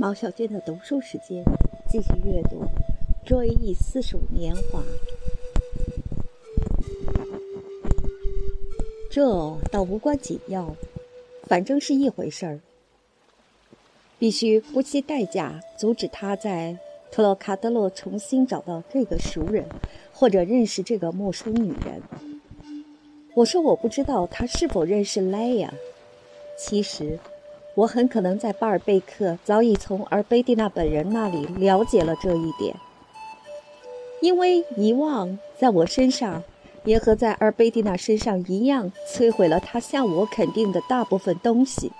毛小娟的读书时间，继续阅读《追忆似水年华》。这倒无关紧要，反正是一回事儿。必须不惜代价阻止他在特洛卡德洛重新找到这个熟人，或者认识这个陌生女人。我说我不知道他是否认识莱娅。其实。我很可能在巴尔贝克早已从尔贝蒂娜本人那里了解了这一点，因为遗忘在我身上，也和在尔贝蒂娜身上一样，摧毁了他向我肯定的大部分东西。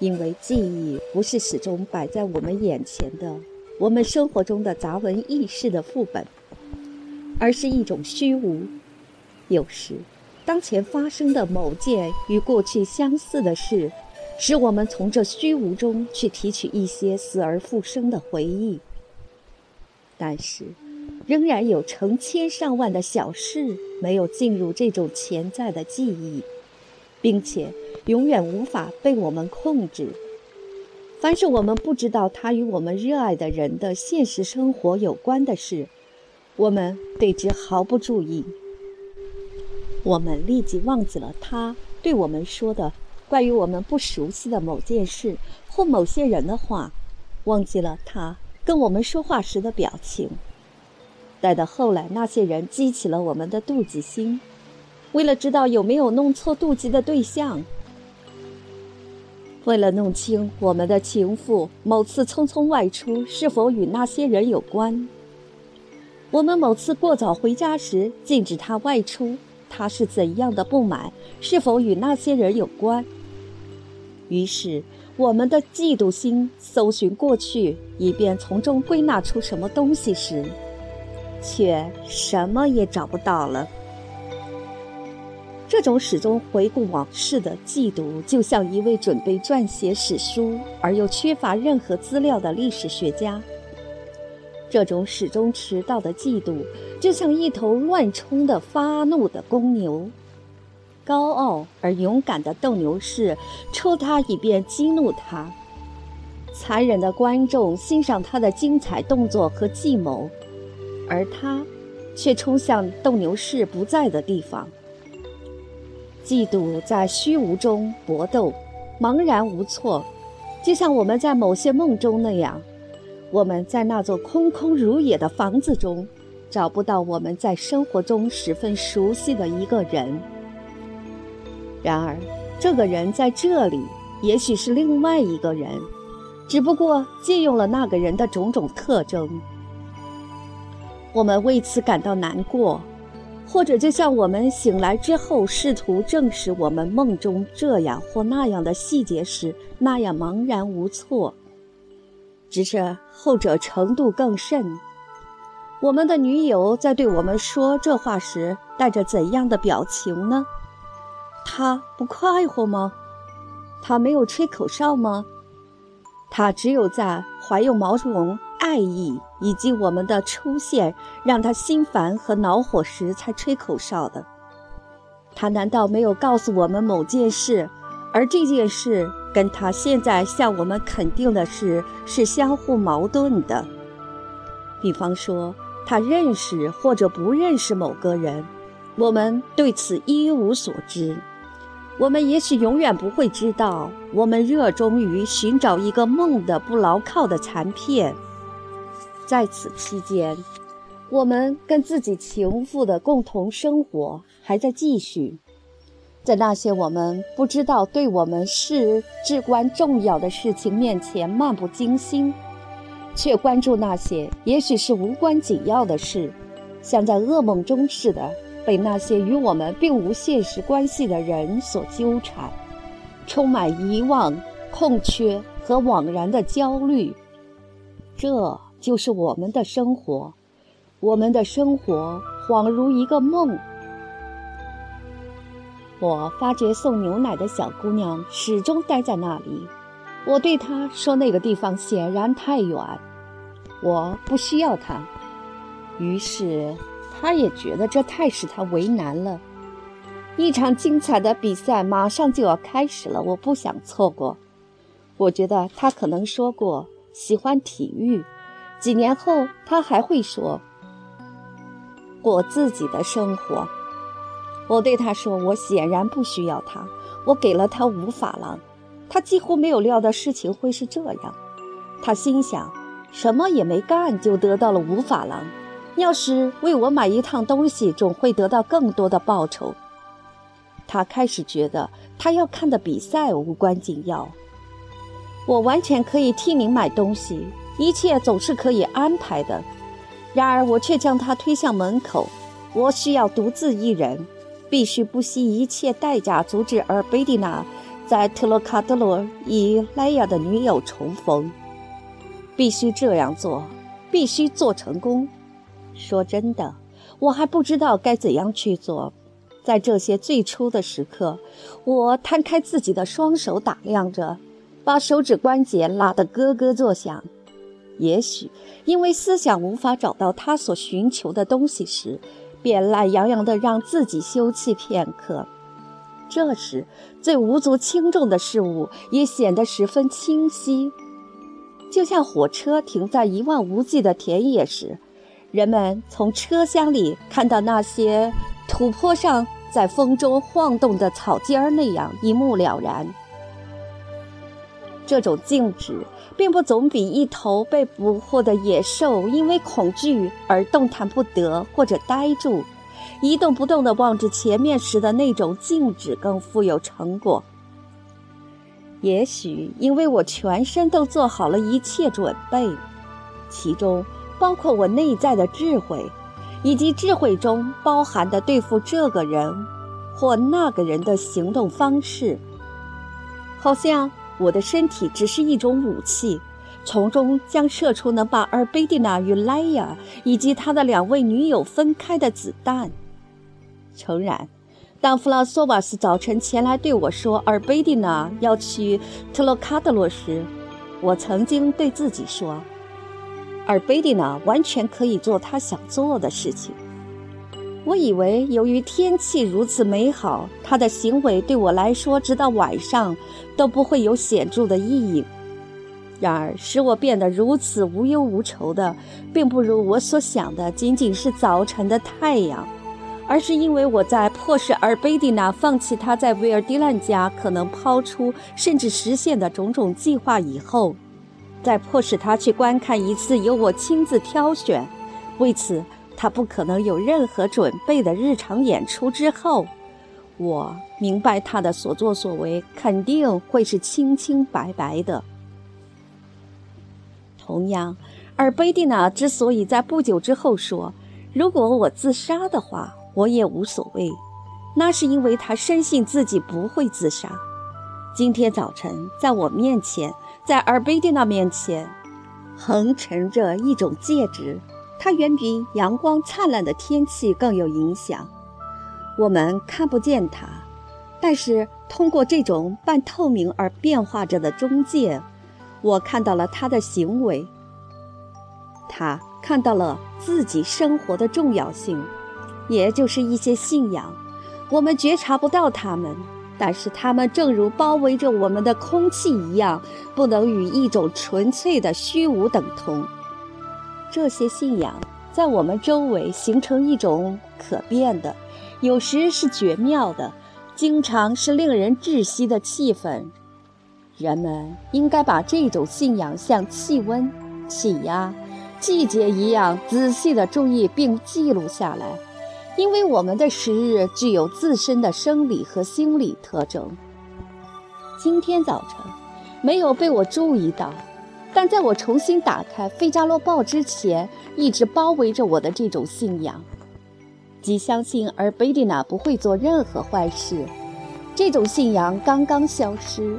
因为记忆不是始终摆在我们眼前的，我们生活中的杂文轶事的副本，而是一种虚无。有时，当前发生的某件与过去相似的事。使我们从这虚无中去提取一些死而复生的回忆，但是，仍然有成千上万的小事没有进入这种潜在的记忆，并且永远无法被我们控制。凡是我们不知道它与我们热爱的人的现实生活有关的事，我们对之毫不注意。我们立即忘记了他对我们说的。关于我们不熟悉的某件事或某些人的话，忘记了他跟我们说话时的表情。待到后来，那些人激起了我们的妒忌心，为了知道有没有弄错妒忌的对象，为了弄清我们的情妇某次匆匆外出是否与那些人有关，我们某次过早回家时禁止他外出，他是怎样的不满，是否与那些人有关？于是，我们的嫉妒心搜寻过去，以便从中归纳出什么东西时，却什么也找不到了。这种始终回顾往事的嫉妒，就像一位准备撰写史书而又缺乏任何资料的历史学家；这种始终迟到的嫉妒，就像一头乱冲的发怒的公牛。高傲而勇敢的斗牛士抽他以便激怒他，残忍的观众欣赏他的精彩动作和计谋，而他却冲向斗牛士不在的地方。嫉妒在虚无中搏斗，茫然无措，就像我们在某些梦中那样。我们在那座空空如也的房子中，找不到我们在生活中十分熟悉的一个人。然而，这个人在这里，也许是另外一个人，只不过借用了那个人的种种特征。我们为此感到难过，或者就像我们醒来之后试图证实我们梦中这样或那样的细节时那样茫然无措。只是后者程度更甚。我们的女友在对我们说这话时带着怎样的表情呢？他不快活吗？他没有吹口哨吗？他只有在怀有某种爱意以及我们的出现让他心烦和恼火时才吹口哨的。他难道没有告诉我们某件事，而这件事跟他现在向我们肯定的事是相互矛盾的？比方说，他认识或者不认识某个人，我们对此一无所知。我们也许永远不会知道，我们热衷于寻找一个梦的不牢靠的残片。在此期间，我们跟自己情妇的共同生活还在继续，在那些我们不知道对我们是至关重要的事情面前漫不经心，却关注那些也许是无关紧要的事，像在噩梦中似的。被那些与我们并无现实关系的人所纠缠，充满遗忘、空缺和惘然的焦虑。这就是我们的生活，我们的生活恍如一个梦。我发觉送牛奶的小姑娘始终待在那里。我对她说：“那个地方显然太远，我不需要她。”于是。他也觉得这太使他为难了。一场精彩的比赛马上就要开始了，我不想错过。我觉得他可能说过喜欢体育，几年后他还会说过自己的生活。我对他说：“我显然不需要他，我给了他五法郎。”他几乎没有料到事情会是这样。他心想：什么也没干就得到了五法郎，要是为我买一趟东西，总会得到更多的报酬。他开始觉得他要看的比赛无关紧要。我完全可以替您买东西，一切总是可以安排的。然而我却将他推向门口。我需要独自一人，必须不惜一切代价阻止尔贝蒂娜在特洛卡德罗与莱亚的女友重逢。必须这样做，必须做成功。说真的，我还不知道该怎样去做。在这些最初的时刻，我摊开自己的双手，打量着，把手指关节拉得咯咯作响。也许因为思想无法找到他所寻求的东西时，便懒洋洋地让自己休憩片刻。这时，最无足轻重的事物也显得十分清晰，就像火车停在一望无际的田野时，人们从车厢里看到那些土坡上。在风中晃动的草尖儿那样一目了然。这种静止，并不总比一头被捕获的野兽因为恐惧而动弹不得或者呆住、一动不动地望着前面时的那种静止更富有成果。也许因为我全身都做好了一切准备，其中包括我内在的智慧。以及智慧中包含的对付这个人或那个人的行动方式，好像我的身体只是一种武器，从中将射出能把尔贝蒂娜与莱亚以及他的两位女友分开的子弹。诚然，当弗拉索瓦斯早晨前来对我说尔贝蒂娜要去特洛卡德罗时，我曾经对自己说。而贝蒂娜完全可以做她想做的事情。我以为，由于天气如此美好，她的行为对我来说，直到晚上都不会有显著的意义。然而，使我变得如此无忧无愁的，并不如我所想的仅仅是早晨的太阳，而是因为我在迫使尔贝蒂娜放弃她在维尔迪兰家可能抛出甚至实现的种种计划以后。在迫使他去观看一次由我亲自挑选、为此他不可能有任何准备的日常演出之后，我明白他的所作所为肯定会是清清白白的。同样，而贝蒂娜之所以在不久之后说：“如果我自杀的话，我也无所谓。”那是因为他深信自己不会自杀。今天早晨，在我面前。在尔贝蒂娜面前，横陈着一种介质，它远比阳光灿烂的天气更有影响。我们看不见它，但是通过这种半透明而变化着的中介，我看到了他的行为。他看到了自己生活的重要性，也就是一些信仰。我们觉察不到他们。但是它们正如包围着我们的空气一样，不能与一种纯粹的虚无等同。这些信仰在我们周围形成一种可变的，有时是绝妙的，经常是令人窒息的气氛。人们应该把这种信仰像气温、气压、季节一样仔细地注意并记录下来。因为我们的时日具有自身的生理和心理特征。今天早晨没有被我注意到，但在我重新打开《费加罗报》之前，一直包围着我的这种信仰，即相信而贝蒂娜不会做任何坏事。这种信仰刚刚消失。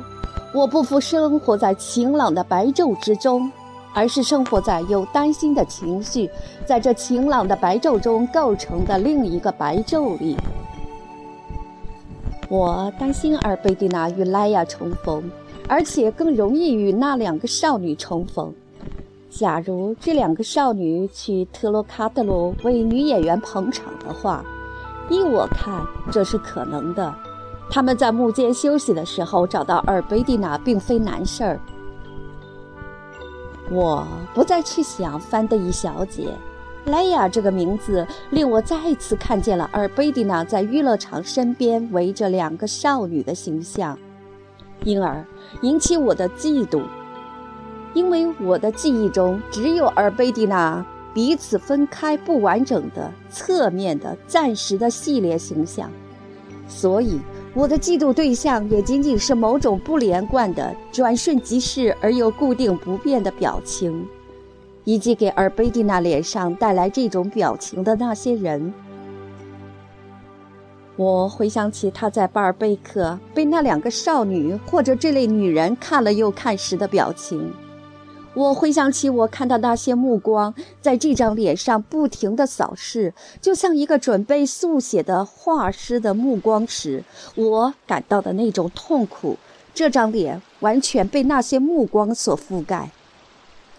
我不复生活在晴朗的白昼之中。而是生活在有担心的情绪，在这晴朗的白昼中构成的另一个白昼里。我担心尔贝蒂娜与莱亚重逢，而且更容易与那两个少女重逢。假如这两个少女去特洛卡德罗为女演员捧场的话，依我看这是可能的。他们在幕间休息的时候找到尔贝蒂娜，并非难事儿。我不再去想范德伊小姐，莱雅这个名字令我再次看见了尔贝蒂娜在娱乐场身边围着两个少女的形象，因而引起我的嫉妒。因为我的记忆中只有尔贝蒂娜彼此分开不完整的侧面的暂时的系列形象，所以。我的嫉妒对象也仅仅是某种不连贯的、转瞬即逝而又固定不变的表情，以及给尔贝蒂娜脸上带来这种表情的那些人。我回想起他在巴尔贝克被那两个少女或者这类女人看了又看时的表情。我回想起我看到那些目光在这张脸上不停地扫视，就像一个准备速写的画师的目光时，我感到的那种痛苦。这张脸完全被那些目光所覆盖。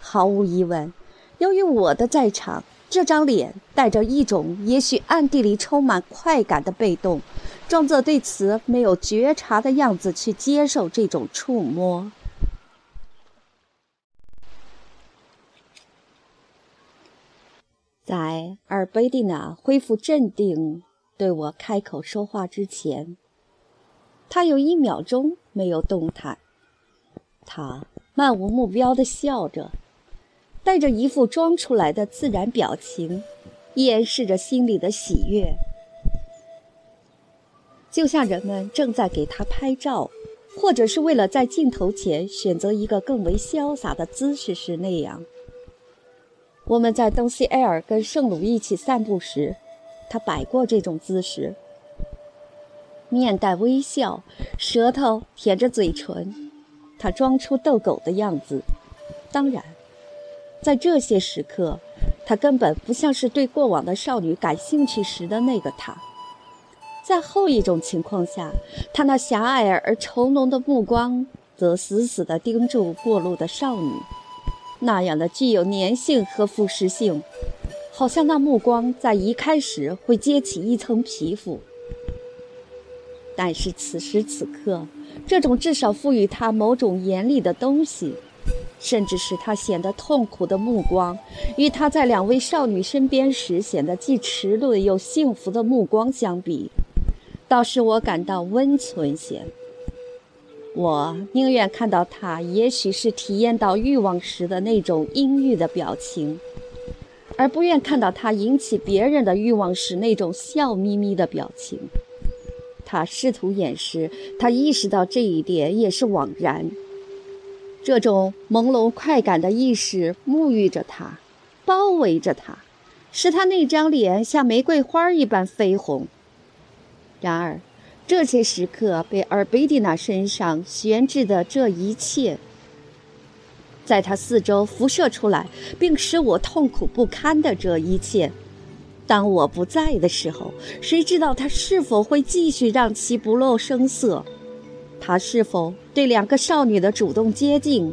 毫无疑问，由于我的在场，这张脸带着一种也许暗地里充满快感的被动，装作对此没有觉察的样子去接受这种触摸。在尔贝蒂娜恢复镇定，对我开口说话之前，他有一秒钟没有动弹。他漫无目标地笑着，带着一副装出来的自然表情，掩饰着心里的喜悦，就像人们正在给他拍照，或者是为了在镜头前选择一个更为潇洒的姿势时那样。我们在东西埃尔跟圣鲁一起散步时，他摆过这种姿势，面带微笑，舌头舔着嘴唇，他装出逗狗的样子。当然，在这些时刻，他根本不像是对过往的少女感兴趣时的那个他。在后一种情况下，他那狭隘而愁浓的目光则死死地盯住过路的少女。那样的具有粘性和腐蚀性，好像那目光在移开时会揭起一层皮肤。但是此时此刻，这种至少赋予他某种严厉的东西，甚至使他显得痛苦的目光，与他在两位少女身边时显得既迟钝又幸福的目光相比，倒使我感到温存些。我宁愿看到他，也许是体验到欲望时的那种阴郁的表情，而不愿看到他引起别人的欲望时那种笑眯眯的表情。他试图掩饰，他意识到这一点也是枉然。这种朦胧快感的意识沐浴着他，包围着他，使他那张脸像玫瑰花一般绯红。然而。这些时刻被尔贝蒂娜身上悬置的这一切，在她四周辐射出来，并使我痛苦不堪的这一切，当我不在的时候，谁知道他是否会继续让其不露声色？他是否对两个少女的主动接近，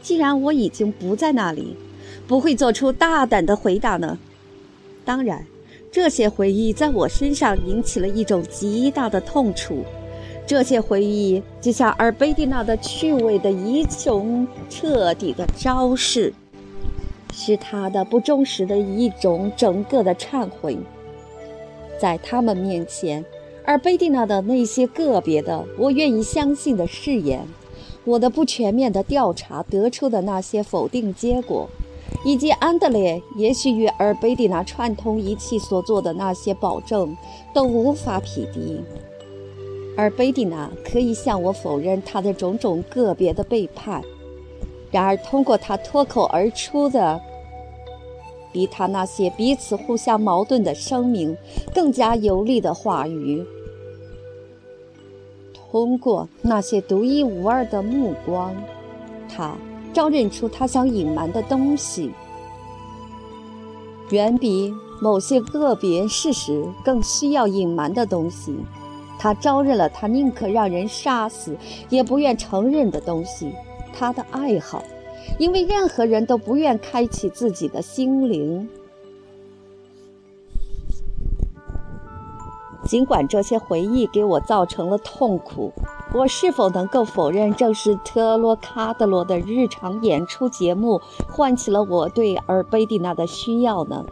既然我已经不在那里，不会做出大胆的回答呢？当然。这些回忆在我身上引起了一种极大的痛楚，这些回忆就像尔贝蒂娜的趣味的一种彻底的昭示，是她的不忠实的一种整个的忏悔。在他们面前，尔贝蒂娜的那些个别的我愿意相信的誓言，我的不全面的调查得出的那些否定结果。以及安德烈也许与尔贝蒂娜串通一气所做的那些保证，都无法匹敌。而贝蒂娜可以向我否认他的种种个别的背叛，然而通过他脱口而出的，比他那些彼此互相矛盾的声明更加有力的话语，通过那些独一无二的目光，他。招认出他想隐瞒的东西，远比某些个别事实更需要隐瞒的东西。他招认了他宁可让人杀死也不愿承认的东西——他的爱好，因为任何人都不愿开启自己的心灵。尽管这些回忆给我造成了痛苦，我是否能够否认，正是特洛卡德罗的日常演出节目唤起了我对尔贝蒂娜的需要呢？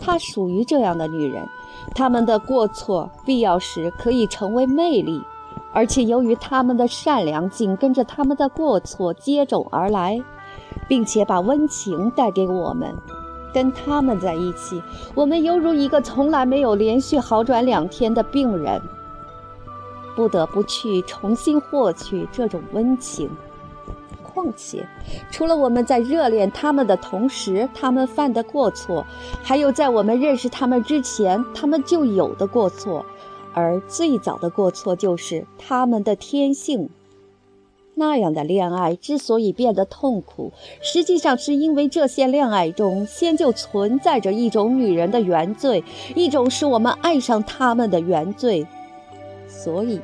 她属于这样的女人，她们的过错必要时可以成为魅力，而且由于她们的善良紧跟着她们的过错接踵而来，并且把温情带给我们。跟他们在一起，我们犹如一个从来没有连续好转两天的病人，不得不去重新获取这种温情。况且，除了我们在热恋他们的同时，他们犯的过错，还有在我们认识他们之前，他们就有的过错，而最早的过错就是他们的天性。那样的恋爱之所以变得痛苦，实际上是因为这些恋爱中先就存在着一种女人的原罪，一种使我们爱上他们的原罪。所以，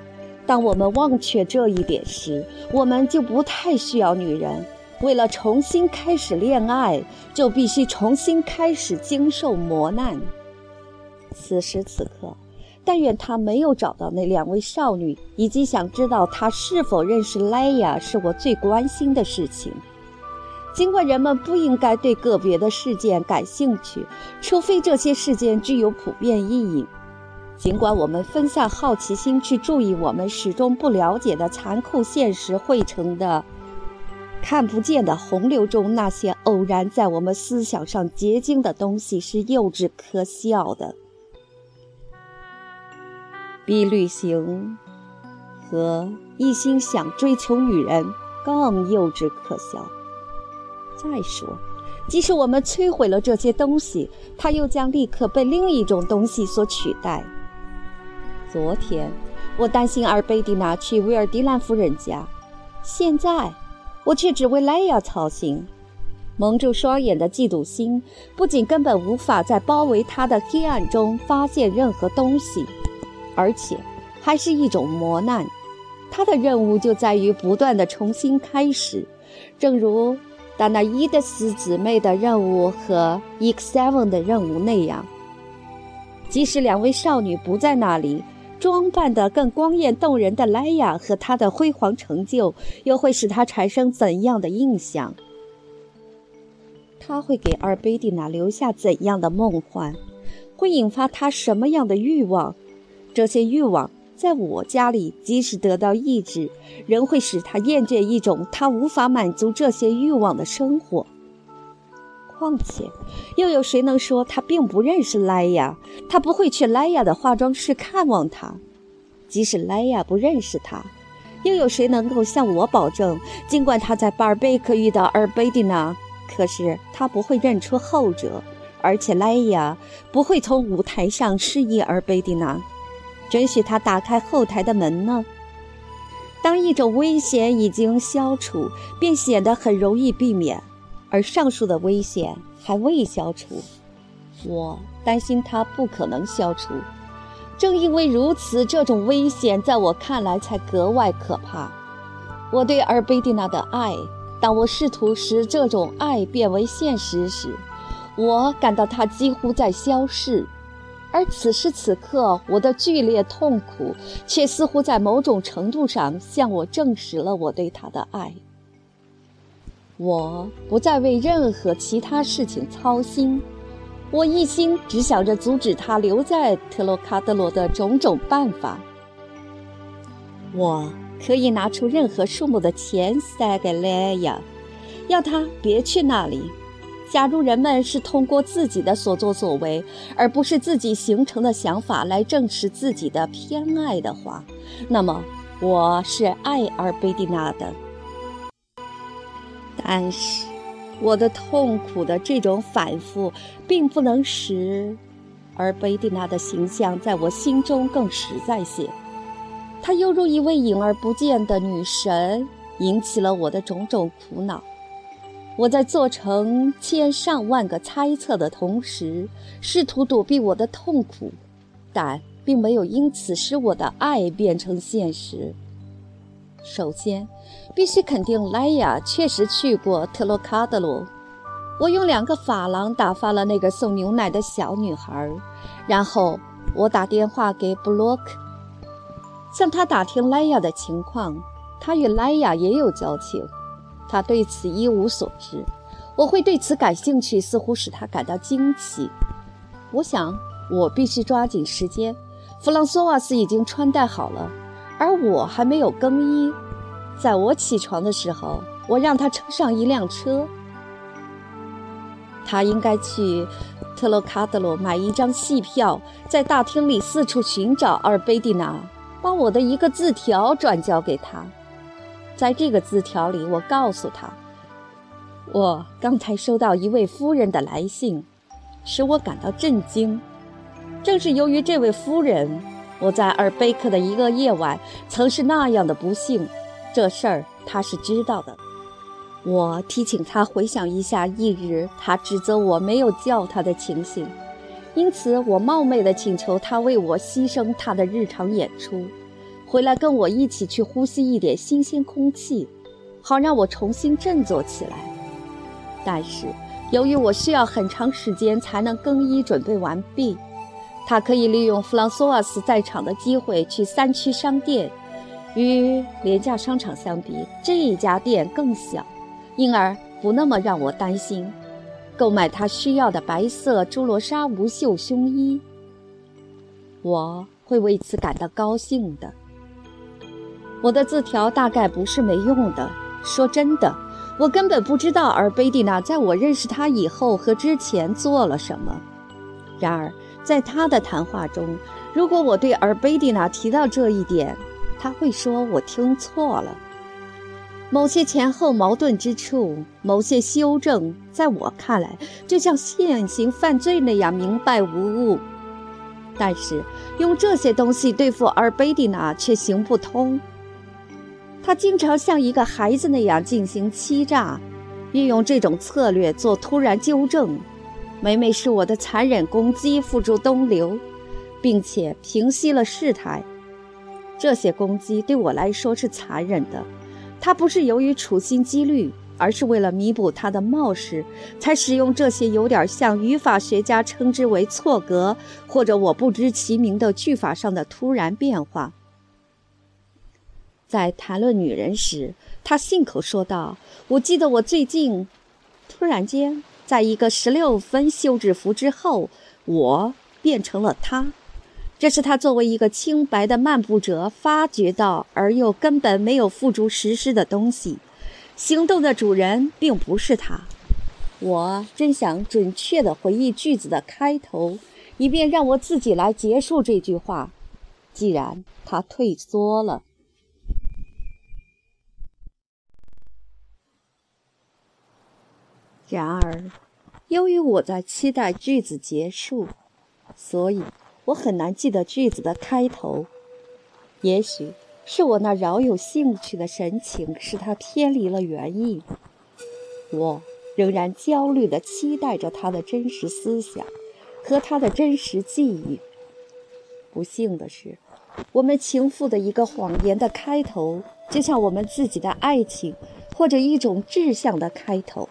当我们忘却这一点时，我们就不太需要女人。为了重新开始恋爱，就必须重新开始经受磨难。此时此刻。但愿他没有找到那两位少女，以及想知道他是否认识莱雅，是我最关心的事情。尽管人们不应该对个别的事件感兴趣，除非这些事件具有普遍意义。尽管我们分散好奇心去注意我们始终不了解的残酷现实汇成的看不见的洪流中那些偶然在我们思想上结晶的东西是幼稚可笑的。比旅行和一心想追求女人更幼稚可笑。再说，即使我们摧毁了这些东西，它又将立刻被另一种东西所取代。昨天，我担心阿尔贝蒂娜去维尔迪兰夫人家，现在，我却只为莱娅操心。蒙住双眼的嫉妒心，不仅根本无法在包围她的黑暗中发现任何东西。而且，还是一种磨难。他的任务就在于不断的重新开始，正如达那伊德斯姊妹的任务和 EX seven 的任务那样。即使两位少女不在那里，装扮得更光艳动人的莱雅和她的辉煌成就，又会使他产生怎样的印象？他会给阿尔贝蒂娜留下怎样的梦幻？会引发他什么样的欲望？这些欲望在我家里，即使得到抑制，仍会使他厌倦一种他无法满足这些欲望的生活。况且，又有谁能说他并不认识莱雅？他不会去莱雅的化妆室看望她。即使莱雅不认识他，又有谁能够向我保证，尽管他在巴尔贝克遇到尔贝蒂娜，可是他不会认出后者，而且莱雅不会从舞台上示意尔贝蒂娜？准许他打开后台的门呢？当一种危险已经消除，便显得很容易避免；而上述的危险还未消除，我担心它不可能消除。正因为如此，这种危险在我看来才格外可怕。我对尔贝蒂娜的爱，当我试图使这种爱变为现实时，我感到它几乎在消逝。而此时此刻，我的剧烈痛苦却似乎在某种程度上向我证实了我对他的爱。我不再为任何其他事情操心，我一心只想着阻止他留在特洛卡德罗的种种办法。我可以拿出任何数目的钱塞给莱亚，要他别去那里。假如人们是通过自己的所作所为，而不是自己形成的想法来证实自己的偏爱的话，那么我是爱尔贝蒂娜的。但是，我的痛苦的这种反复，并不能使而贝蒂娜的形象在我心中更实在些。她犹如一位隐而不见的女神，引起了我的种种苦恼。我在做成千上万个猜测的同时，试图躲避我的痛苦，但并没有因此使我的爱变成现实。首先，必须肯定莱雅确实去过特洛卡德罗。我用两个法郎打发了那个送牛奶的小女孩，然后我打电话给布洛克，向他打听莱亚的情况。他与莱亚也有交情，他对此一无所知。我会对此感兴趣，似乎使他感到惊奇。我想，我必须抓紧时间。弗朗索瓦斯已经穿戴好了，而我还没有更衣。在我起床的时候，我让他乘上一辆车。他应该去特洛卡德罗买一张戏票，在大厅里四处寻找阿尔贝蒂娜，把我的一个字条转交给他。在这个字条里，我告诉他，我刚才收到一位夫人的来信，使我感到震惊。正是由于这位夫人，我在尔贝克的一个夜晚曾是那样的不幸。这事儿他是知道的。我提醒他回想一下翌日他指责我没有叫他的情形，因此我冒昧地请求他为我牺牲他的日常演出，回来跟我一起去呼吸一点新鲜空气，好让我重新振作起来。但是由于我需要很长时间才能更衣准备完毕，他可以利用弗朗索瓦斯在场的机会去三区商店，与廉价商场相比，这一家店更小。因而不那么让我担心，购买他需要的白色朱罗纱无袖胸衣。我会为此感到高兴的。我的字条大概不是没用的。说真的，我根本不知道尔贝蒂娜在我认识她以后和之前做了什么。然而，在他的谈话中，如果我对尔贝蒂娜提到这一点，他会说我听错了。某些前后矛盾之处，某些修正，在我看来，就像现行犯罪那样明白无误。但是用这些东西对付尔贝蒂娜却行不通。他经常像一个孩子那样进行欺诈，运用这种策略做突然纠正，每每是我的残忍攻击付诸东流，并且平息了事态。这些攻击对我来说是残忍的。他不是由于处心积虑，而是为了弥补他的冒失，才使用这些有点像语法学家称之为错格或者我不知其名的句法上的突然变化。在谈论女人时，他信口说道：“我记得我最近，突然间，在一个十六分休止符之后，我变成了他。”这是他作为一个清白的漫步者发觉到而又根本没有付诸实施的东西。行动的主人并不是他。我真想准确地回忆句子的开头，以便让我自己来结束这句话。既然他退缩了，然而，由于我在期待句子结束，所以。我很难记得句子的开头，也许是我那饶有兴趣的神情使他偏离了原意。我仍然焦虑地期待着他的真实思想和他的真实记忆。不幸的是，我们情妇的一个谎言的开头，就像我们自己的爱情或者一种志向的开头，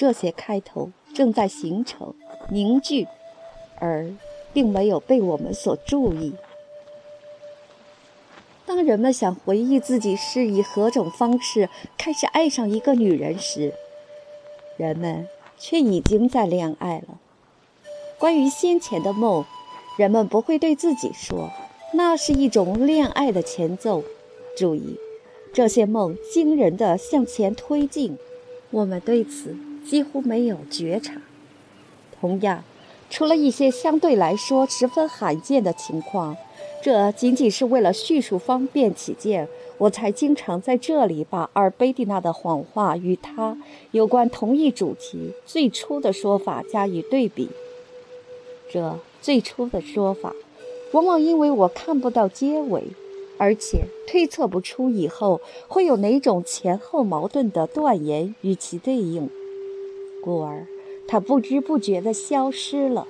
这些开头正在形成、凝聚，而。并没有被我们所注意。当人们想回忆自己是以何种方式开始爱上一个女人时，人们却已经在恋爱了。关于先前的梦，人们不会对自己说那是一种恋爱的前奏。注意，这些梦惊人的向前推进，我们对此几乎没有觉察。同样。除了一些相对来说十分罕见的情况，这仅仅是为了叙述方便起见，我才经常在这里把阿尔贝蒂娜的谎话与他有关同一主题最初的说法加以对比。这最初的说法，往往因为我看不到结尾，而且推测不出以后会有哪种前后矛盾的断言与其对应，故而。他不知不觉地消失了，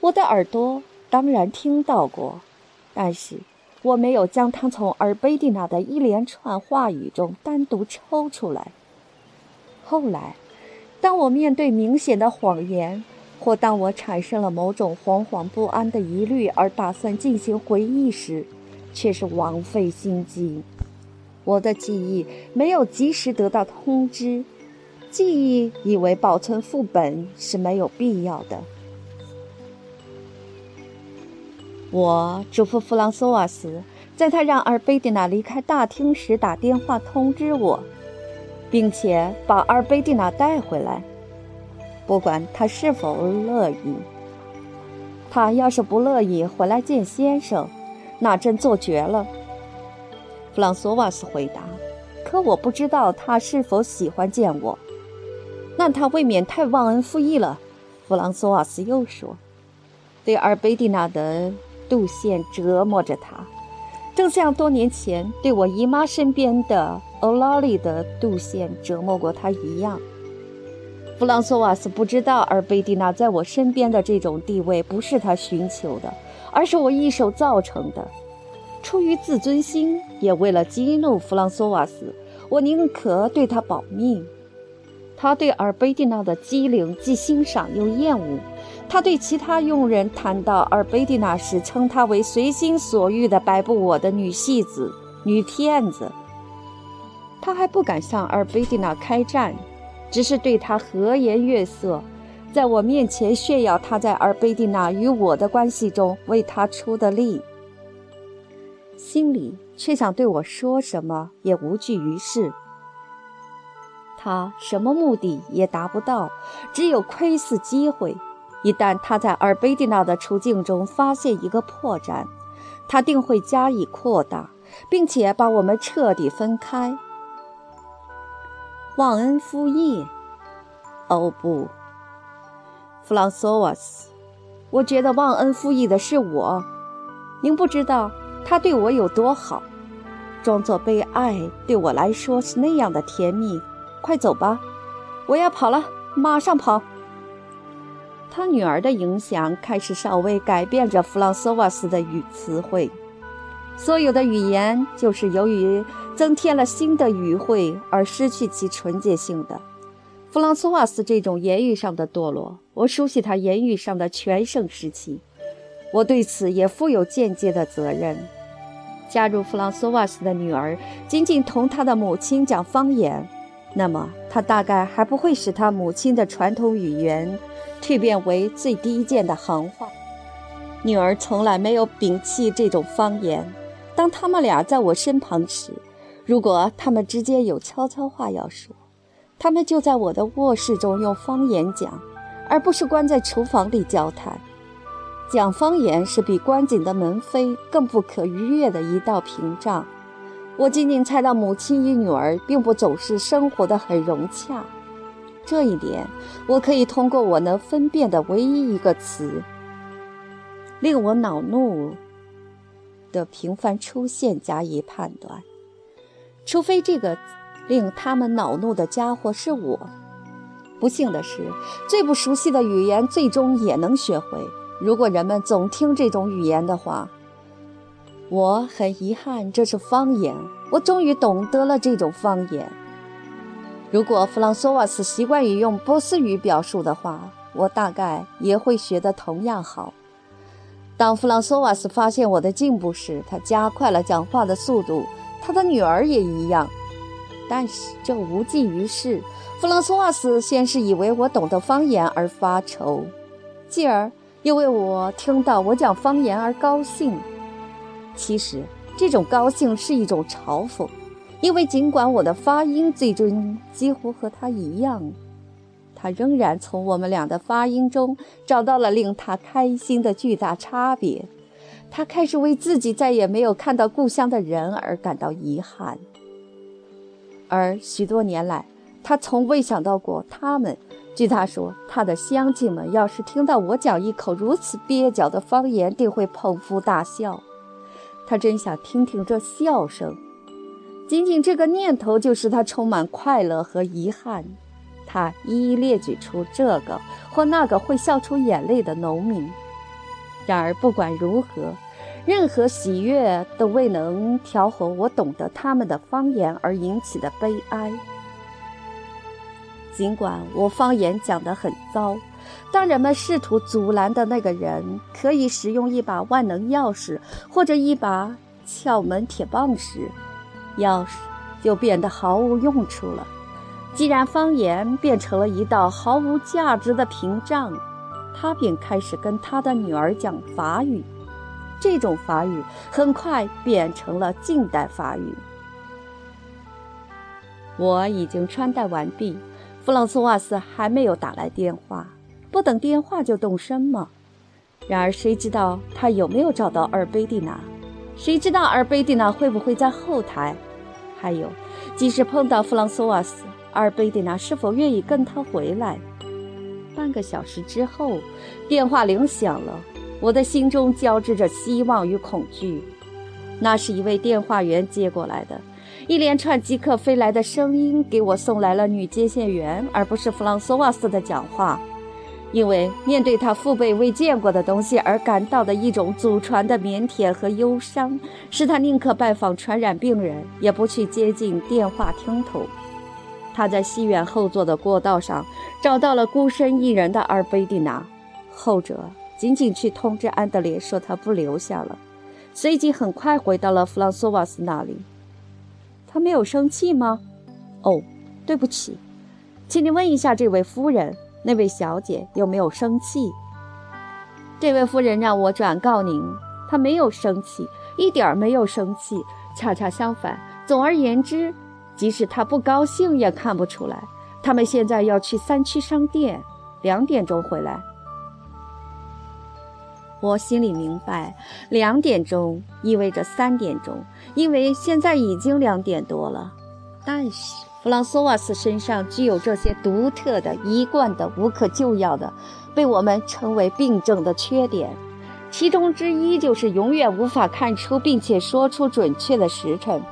我的耳朵当然听到过，但是我没有将他从尔贝蒂娜的一连串话语中单独抽出来。后来，当我面对明显的谎言，或当我产生了某种惶惶不安的疑虑而打算进行回忆时，却是枉费心机。我的记忆没有及时得到通知，记忆以为保存副本是没有必要的。我嘱咐弗朗索瓦斯，在他让阿尔贝蒂娜离开大厅时打电话通知我，并且把阿尔贝蒂娜带回来，不管他是否乐意。他要是不乐意回来见先生，那真做绝了。弗朗索瓦斯回答：“可我不知道他是否喜欢见我，那他未免太忘恩负义了。”弗朗索瓦斯又说：“对阿尔贝蒂娜的。”杜宪折磨着他，正像多年前对我姨妈身边的欧拉里的杜宪折磨过他一样。弗朗索瓦斯不知道，阿尔贝蒂娜在我身边的这种地位不是他寻求的，而是我一手造成的。出于自尊心，也为了激怒弗朗索瓦斯，我宁可对他保密。他对尔贝蒂娜的机灵既欣赏又厌恶。他对其他佣人谈到尔贝蒂娜时，称她为随心所欲的摆布我的女戏子、女骗子。他还不敢向尔贝蒂娜开战，只是对她和颜悦色，在我面前炫耀他在尔贝蒂娜与我的关系中为她出的力，心里却想对我说什么也无济于事。他什么目的也达不到，只有窥伺机会。一旦他在尔贝蒂娜的处境中发现一个破绽，他定会加以扩大，并且把我们彻底分开。忘恩负义？哦不，弗朗索瓦斯，我觉得忘恩负义的是我。您不知道他对我有多好，装作被爱对我来说是那样的甜蜜。快走吧，我要跑了，马上跑。他女儿的影响开始稍微改变着弗朗索瓦斯的语词汇。所有的语言就是由于增添了新的语汇而失去其纯洁性的。弗朗索瓦斯这种言语上的堕落，我熟悉他言语上的全盛时期，我对此也负有间接的责任。加入弗朗索瓦斯的女儿仅仅同他的母亲讲方言，那么他大概还不会使他母亲的传统语言。蜕变为最低贱的行话。女儿从来没有摒弃这种方言。当他们俩在我身旁时，如果他们之间有悄悄话要说，他们就在我的卧室中用方言讲，而不是关在厨房里交谈。讲方言是比关紧的门扉更不可逾越的一道屏障。我仅仅猜到母亲与女儿并不总是生活得很融洽。这一点，我可以通过我能分辨的唯一一个词，令我恼怒的频繁出现加以判断。除非这个令他们恼怒的家伙是我。不幸的是，最不熟悉的语言最终也能学会。如果人们总听这种语言的话，我很遗憾，这是方言。我终于懂得了这种方言。如果弗朗索瓦斯习惯于用波斯语表述的话，我大概也会学得同样好。当弗朗索瓦斯发现我的进步时，他加快了讲话的速度。他的女儿也一样，但是这无济于事。弗朗索瓦斯先是以为我懂得方言而发愁，继而又为我听到我讲方言而高兴。其实，这种高兴是一种嘲讽。因为尽管我的发音最终几乎和他一样，他仍然从我们俩的发音中找到了令他开心的巨大差别。他开始为自己再也没有看到故乡的人而感到遗憾，而许多年来，他从未想到过他们。据他说，他的乡亲们要是听到我讲一口如此蹩脚的方言，定会捧腹大笑。他真想听听这笑声。仅仅这个念头就使他充满快乐和遗憾。他一一列举出这个或那个会笑出眼泪的农民。然而，不管如何，任何喜悦都未能调和我懂得他们的方言而引起的悲哀。尽管我方言讲得很糟，当人们试图阻拦的那个人可以使用一把万能钥匙或者一把撬门铁棒时，钥匙就变得毫无用处了。既然方言变成了一道毫无价值的屏障，他便开始跟他的女儿讲法语。这种法语很快变成了近代法语。我已经穿戴完毕，弗朗索瓦斯还没有打来电话。不等电话就动身吗？然而谁知道他有没有找到阿尔贝蒂娜？谁知道阿尔贝蒂娜会不会在后台？还有，即使碰到弗朗索瓦斯，阿尔贝蒂娜是否愿意跟他回来？半个小时之后，电话铃响了。我的心中交织着希望与恐惧。那是一位电话员接过来的，一连串即刻飞来的声音给我送来了女接线员，而不是弗朗索瓦斯的讲话。因为面对他父辈未见过的东西而感到的一种祖传的腼腆和忧伤，使他宁可拜访传染病人，也不去接近电话听筒。他在戏院后座的过道上找到了孤身一人的阿尔贝蒂娜，后者。仅仅去通知安德烈说他不留下了，随即很快回到了弗朗索瓦斯那里。他没有生气吗？哦，对不起，请你问一下这位夫人，那位小姐有没有生气？这位夫人让我转告您，她没有生气，一点儿没有生气，恰恰相反。总而言之，即使她不高兴也看不出来。他们现在要去三区商店，两点钟回来。我心里明白，两点钟意味着三点钟，因为现在已经两点多了。但是弗朗索瓦斯身上具有这些独特的、一贯的、无可救药的，被我们称为病症的缺点，其中之一就是永远无法看出并且说出准确的时辰。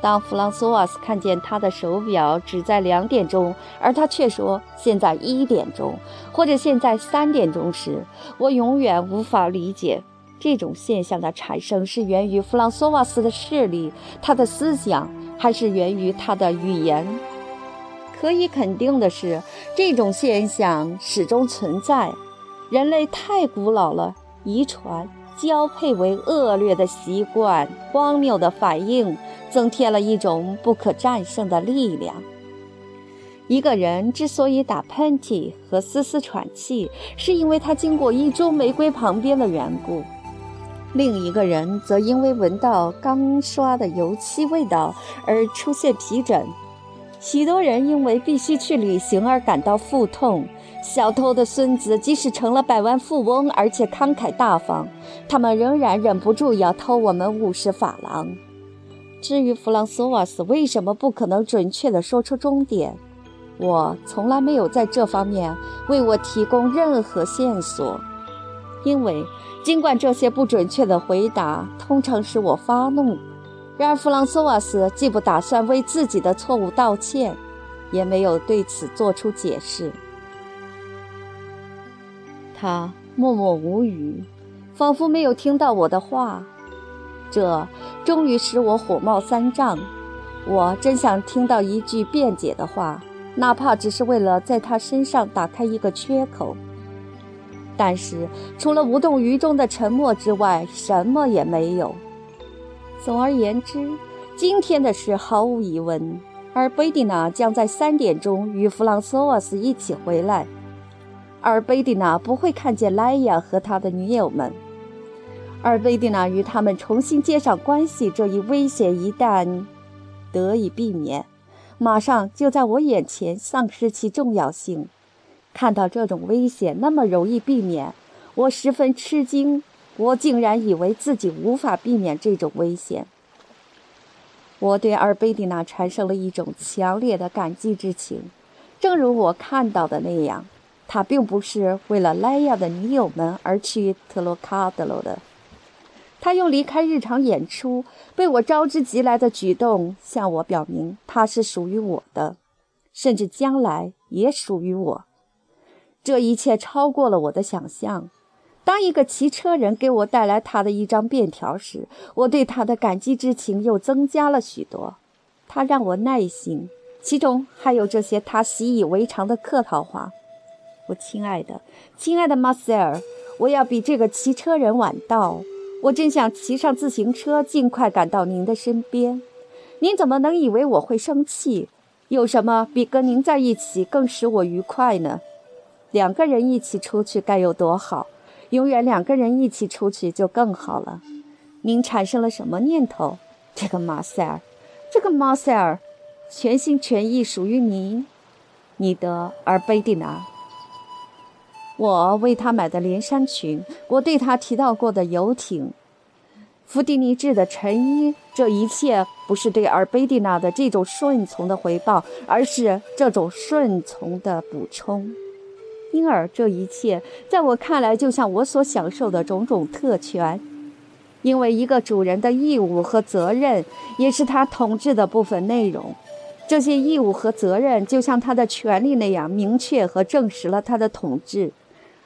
当弗朗索瓦斯看见他的手表只在两点钟，而他却说现在一点钟，或者现在三点钟时，我永远无法理解这种现象的产生是源于弗朗索瓦斯的视力、他的思想，还是源于他的语言。可以肯定的是，这种现象始终存在。人类太古老了，遗传。交配为恶劣的习惯，荒谬的反应，增添了一种不可战胜的力量。一个人之所以打喷嚏和嘶嘶喘气，是因为他经过一株玫瑰旁边的缘故；另一个人则因为闻到刚刷的油漆味道而出现皮疹。许多人因为必须去旅行而感到腹痛。小偷的孙子即使成了百万富翁，而且慷慨大方，他们仍然忍不住要偷我们五十法郎。至于弗朗索瓦斯为什么不可能准确地说出终点，我从来没有在这方面为我提供任何线索，因为尽管这些不准确的回答通常使我发怒，然而弗朗索瓦斯既不打算为自己的错误道歉，也没有对此做出解释。他默默无语，仿佛没有听到我的话。这终于使我火冒三丈。我真想听到一句辩解的话，哪怕只是为了在他身上打开一个缺口。但是，除了无动于衷的沉默之外，什么也没有。总而言之，今天的事毫无疑问，而贝蒂娜将在三点钟与弗朗索瓦斯一起回来。而贝蒂娜不会看见莱亚和他的女友们，而贝蒂娜与他们重新接上关系这一危险一旦得以避免，马上就在我眼前丧失其重要性。看到这种危险那么容易避免，我十分吃惊。我竟然以为自己无法避免这种危险。我对阿尔贝蒂娜产生了一种强烈的感激之情，正如我看到的那样。他并不是为了莱亚的女友们而去特洛卡德罗的。他用离开日常演出被我招之即来的举动向我表明，他是属于我的，甚至将来也属于我。这一切超过了我的想象。当一个骑车人给我带来他的一张便条时，我对他的感激之情又增加了许多。他让我耐心。其中还有这些他习以为常的客套话。我亲爱的，亲爱的马塞尔，我要比这个骑车人晚到。我真想骑上自行车，尽快赶到您的身边。您怎么能以为我会生气？有什么比跟您在一起更使我愉快呢？两个人一起出去该有多好！永远两个人一起出去就更好了。您产生了什么念头？这个马塞尔，这个马塞尔，全心全意属于您，你的尔贝蒂娜。我为他买的连衫裙，我对他提到过的游艇，弗迪尼制的衬衣，这一切不是对尔贝蒂娜的这种顺从的回报，而是这种顺从的补充。因而，这一切在我看来，就像我所享受的种种特权。因为一个主人的义务和责任，也是他统治的部分内容。这些义务和责任，就像他的权利那样明确和证实了他的统治。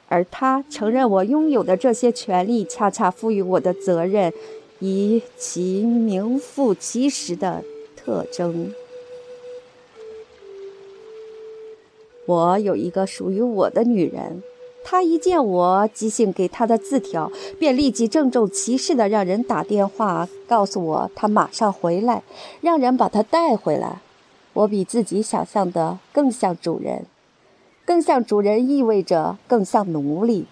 而他承认我拥有的这些权利，恰恰赋予我的责任以其名副其实的特征。我有一个属于我的女人，她一见我即兴给她的字条，便立即郑重其事的让人打电话告诉我，她马上回来，让人把她带回来。我比自己想象的更像主人，更像主人意味着更像奴隶。